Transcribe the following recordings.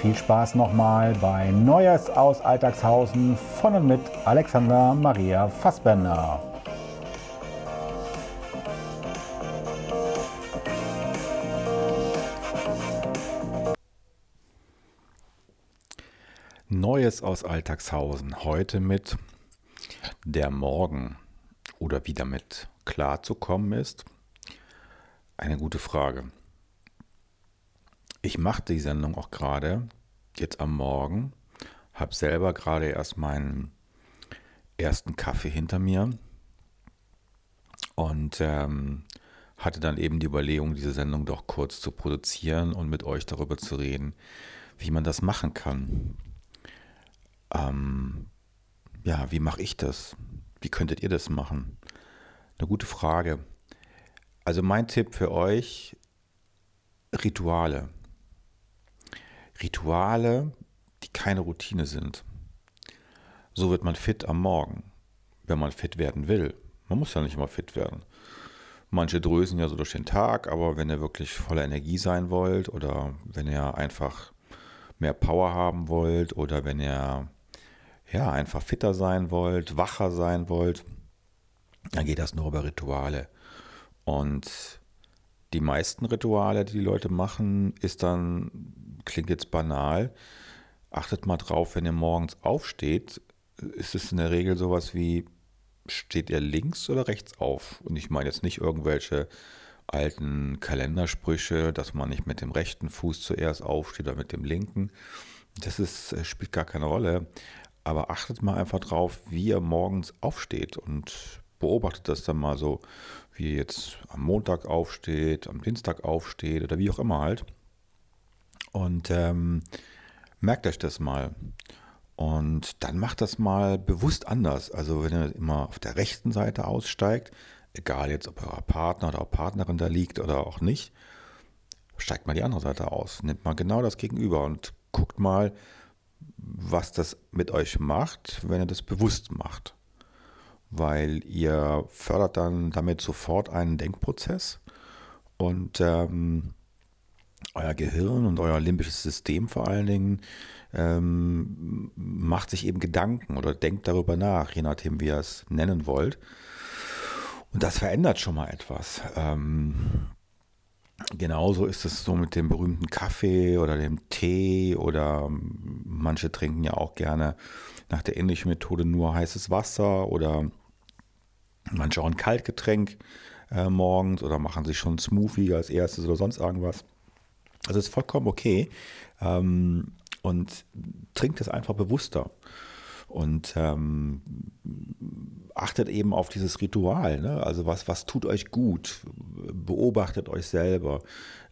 viel Spaß nochmal bei Neues aus Alltagshausen von und mit Alexander Maria Fassbender. Neues aus Alltagshausen. Heute mit der Morgen oder wie damit klarzukommen ist. Eine gute Frage. Ich mache die Sendung auch gerade jetzt am Morgen, habe selber gerade erst meinen ersten Kaffee hinter mir und ähm, hatte dann eben die Überlegung, diese Sendung doch kurz zu produzieren und mit euch darüber zu reden, wie man das machen kann. Ähm, ja, wie mache ich das? Wie könntet ihr das machen? Eine gute Frage. Also mein Tipp für euch, Rituale. Rituale, die keine Routine sind. So wird man fit am Morgen, wenn man fit werden will. Man muss ja nicht immer fit werden. Manche drösen ja so durch den Tag, aber wenn ihr wirklich voller Energie sein wollt oder wenn ihr einfach mehr Power haben wollt oder wenn ihr ja, einfach fitter sein wollt, wacher sein wollt, dann geht das nur über Rituale. Und die meisten Rituale, die die Leute machen, ist dann, klingt jetzt banal, achtet mal drauf, wenn ihr morgens aufsteht, ist es in der Regel sowas wie, steht ihr links oder rechts auf? Und ich meine jetzt nicht irgendwelche alten Kalendersprüche, dass man nicht mit dem rechten Fuß zuerst aufsteht oder mit dem linken. Das ist, äh, spielt gar keine Rolle. Aber achtet mal einfach drauf, wie ihr morgens aufsteht und beobachtet das dann mal so, wie ihr jetzt am Montag aufsteht, am Dienstag aufsteht oder wie auch immer halt. Und ähm, merkt euch das mal. Und dann macht das mal bewusst anders. Also wenn ihr immer auf der rechten Seite aussteigt, egal jetzt ob euer Partner oder auch Partnerin da liegt oder auch nicht, steigt mal die andere Seite aus. Nehmt mal genau das Gegenüber und guckt mal, was das mit euch macht, wenn ihr das bewusst macht. Weil ihr fördert dann damit sofort einen Denkprozess und ähm, euer Gehirn und euer limbisches System vor allen Dingen ähm, macht sich eben Gedanken oder denkt darüber nach, je nachdem, wie ihr es nennen wollt. Und das verändert schon mal etwas. Ähm, Genauso ist es so mit dem berühmten Kaffee oder dem Tee oder manche trinken ja auch gerne nach der ähnlichen Methode nur heißes Wasser oder manche auch ein Kaltgetränk äh, morgens oder machen sich schon Smoothie als erstes oder sonst irgendwas. Also ist vollkommen okay ähm, und trinkt es einfach bewusster und ähm, achtet eben auf dieses Ritual. Ne? Also was, was tut euch gut? Beobachtet euch selber.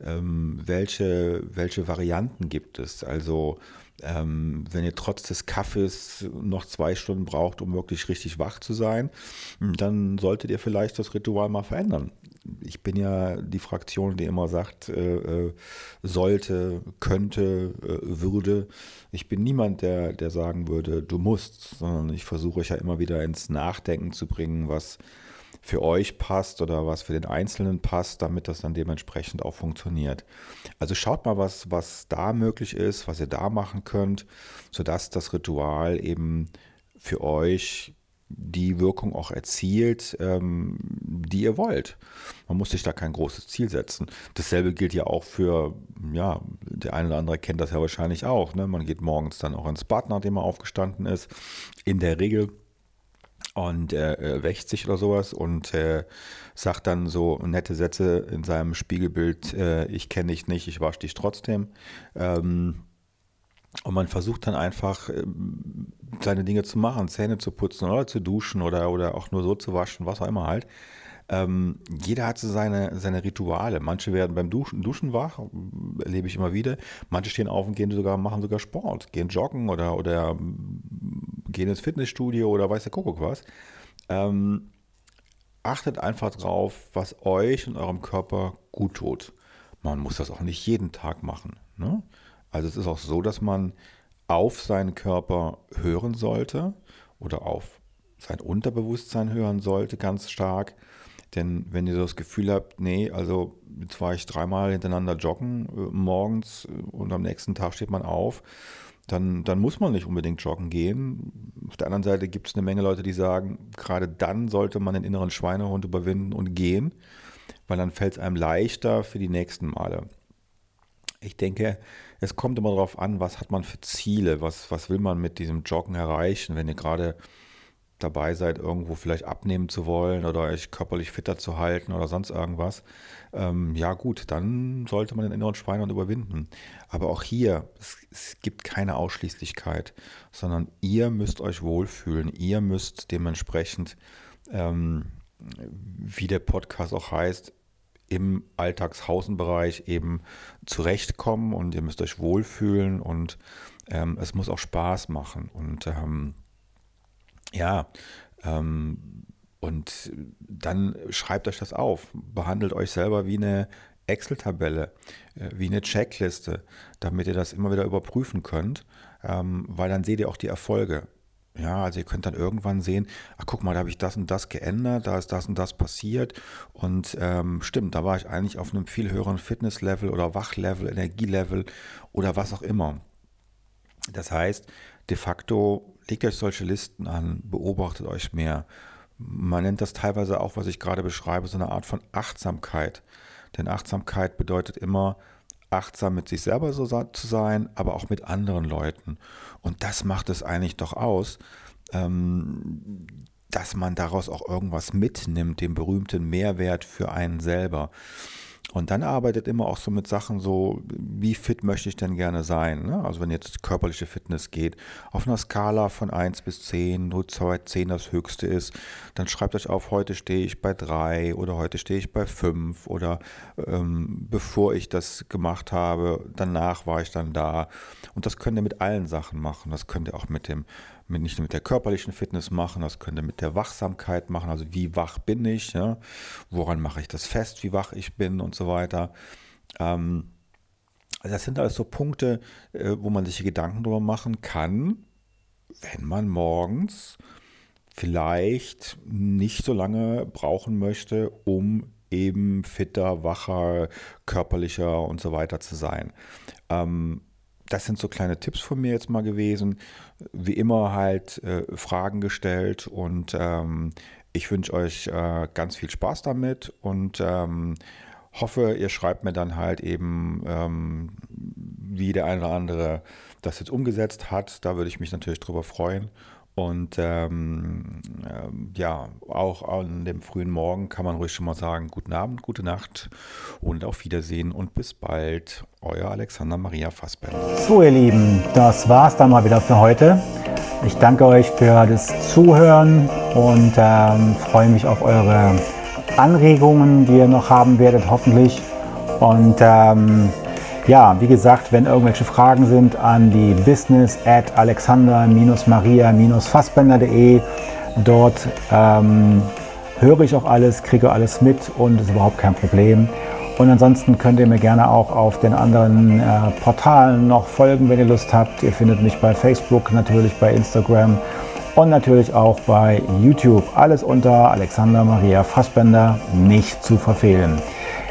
Ähm, welche, welche Varianten gibt es? Also ähm, wenn ihr trotz des Kaffees noch zwei Stunden braucht, um wirklich richtig wach zu sein, dann solltet ihr vielleicht das Ritual mal verändern ich bin ja die Fraktion, die immer sagt, äh, äh, sollte, könnte, äh, würde. Ich bin niemand, der, der sagen würde, du musst, sondern ich versuche euch ja immer wieder ins Nachdenken zu bringen, was für euch passt oder was für den Einzelnen passt, damit das dann dementsprechend auch funktioniert. Also schaut mal, was, was da möglich ist, was ihr da machen könnt, sodass das Ritual eben für euch die Wirkung auch erzielt, ähm, die ihr wollt. Man muss sich da kein großes Ziel setzen. Dasselbe gilt ja auch für ja, der eine oder andere kennt das ja wahrscheinlich auch. Ne? Man geht morgens dann auch ins Bad, nachdem man aufgestanden ist. In der Regel und äh, wächt sich oder sowas und äh, sagt dann so nette Sätze in seinem Spiegelbild, äh, ich kenne dich nicht, ich wasche dich trotzdem. Ähm, und man versucht dann einfach äh, seine Dinge zu machen, Zähne zu putzen oder zu duschen oder, oder auch nur so zu waschen, was auch immer halt. Ähm, jeder hat so seine, seine Rituale. Manche werden beim Duschen, Duschen wach, erlebe ich immer wieder. Manche stehen auf und gehen sogar, machen sogar Sport, gehen joggen oder, oder gehen ins Fitnessstudio oder weiß der Kuckuck was. Ähm, achtet einfach drauf, was euch und eurem Körper gut tut. Man muss das auch nicht jeden Tag machen. Ne? Also es ist auch so, dass man auf seinen Körper hören sollte oder auf sein Unterbewusstsein hören sollte, ganz stark. Denn wenn ihr das Gefühl habt, nee, also jetzt war ich dreimal hintereinander joggen äh, morgens äh, und am nächsten Tag steht man auf, dann, dann muss man nicht unbedingt joggen gehen. Auf der anderen Seite gibt es eine Menge Leute, die sagen, gerade dann sollte man den inneren Schweinehund überwinden und gehen, weil dann fällt es einem leichter für die nächsten Male. Ich denke, es kommt immer darauf an, was hat man für Ziele, was, was will man mit diesem Joggen erreichen, wenn ihr gerade dabei seid, irgendwo vielleicht abnehmen zu wollen oder euch körperlich fitter zu halten oder sonst irgendwas, ähm, ja gut, dann sollte man den inneren Schweinehund überwinden. Aber auch hier, es, es, gibt keine Ausschließlichkeit, sondern ihr müsst euch wohlfühlen, ihr müsst dementsprechend, ähm, wie der Podcast auch heißt, im Alltagshausenbereich eben zurechtkommen und ihr müsst euch wohlfühlen und ähm, es muss auch Spaß machen. Und ähm, ja, ähm, und dann schreibt euch das auf, behandelt euch selber wie eine Excel-Tabelle, äh, wie eine Checkliste, damit ihr das immer wieder überprüfen könnt, ähm, weil dann seht ihr auch die Erfolge. Ja, also ihr könnt dann irgendwann sehen, ach guck mal, da habe ich das und das geändert, da ist das und das passiert. Und ähm, stimmt, da war ich eigentlich auf einem viel höheren Fitnesslevel oder Wachlevel, Energielevel oder was auch immer. Das heißt, de facto legt euch solche Listen an, beobachtet euch mehr. Man nennt das teilweise auch, was ich gerade beschreibe, so eine Art von Achtsamkeit. Denn Achtsamkeit bedeutet immer, achtsam mit sich selber so zu sein, aber auch mit anderen Leuten. Und das macht es eigentlich doch aus, ähm, dass man daraus auch irgendwas mitnimmt, den berühmten Mehrwert für einen selber. Und dann arbeitet immer auch so mit Sachen so, wie fit möchte ich denn gerne sein? Ne? Also wenn jetzt körperliche Fitness geht, auf einer Skala von 1 bis 10, wo 10 das höchste ist, dann schreibt euch auf, heute stehe ich bei 3 oder heute stehe ich bei 5 oder ähm, bevor ich das gemacht habe, danach war ich dann da. Und das könnt ihr mit allen Sachen machen. Das könnt ihr auch mit dem mit, nicht nur mit der körperlichen Fitness machen, das könnt ihr mit der Wachsamkeit machen, also wie wach bin ich, ja? woran mache ich das fest, wie wach ich bin und so weiter. Ähm, also das sind alles so Punkte, äh, wo man sich Gedanken darüber machen kann, wenn man morgens vielleicht nicht so lange brauchen möchte, um eben fitter, wacher, körperlicher und so weiter zu sein. Ähm, das sind so kleine Tipps von mir jetzt mal gewesen. Wie immer halt äh, Fragen gestellt und ähm, ich wünsche euch äh, ganz viel Spaß damit und ähm, hoffe, ihr schreibt mir dann halt eben, ähm, wie der eine oder andere das jetzt umgesetzt hat. Da würde ich mich natürlich drüber freuen. Und ähm, ähm, ja, auch an dem frühen Morgen kann man ruhig schon mal sagen, guten Abend, gute Nacht und auf Wiedersehen und bis bald. Euer Alexander Maria Fassbender. So ihr Lieben, das war's dann mal wieder für heute. Ich danke euch für das Zuhören und ähm, freue mich auf eure Anregungen, die ihr noch haben werdet, hoffentlich. Und ähm, ja, wie gesagt, wenn irgendwelche Fragen sind an die business at alexander-maria-fassbender.de. Dort ähm, höre ich auch alles, kriege alles mit und ist überhaupt kein Problem. Und ansonsten könnt ihr mir gerne auch auf den anderen äh, Portalen noch folgen, wenn ihr Lust habt. Ihr findet mich bei Facebook, natürlich bei Instagram und natürlich auch bei YouTube. Alles unter Alexander Maria Fassbender nicht zu verfehlen.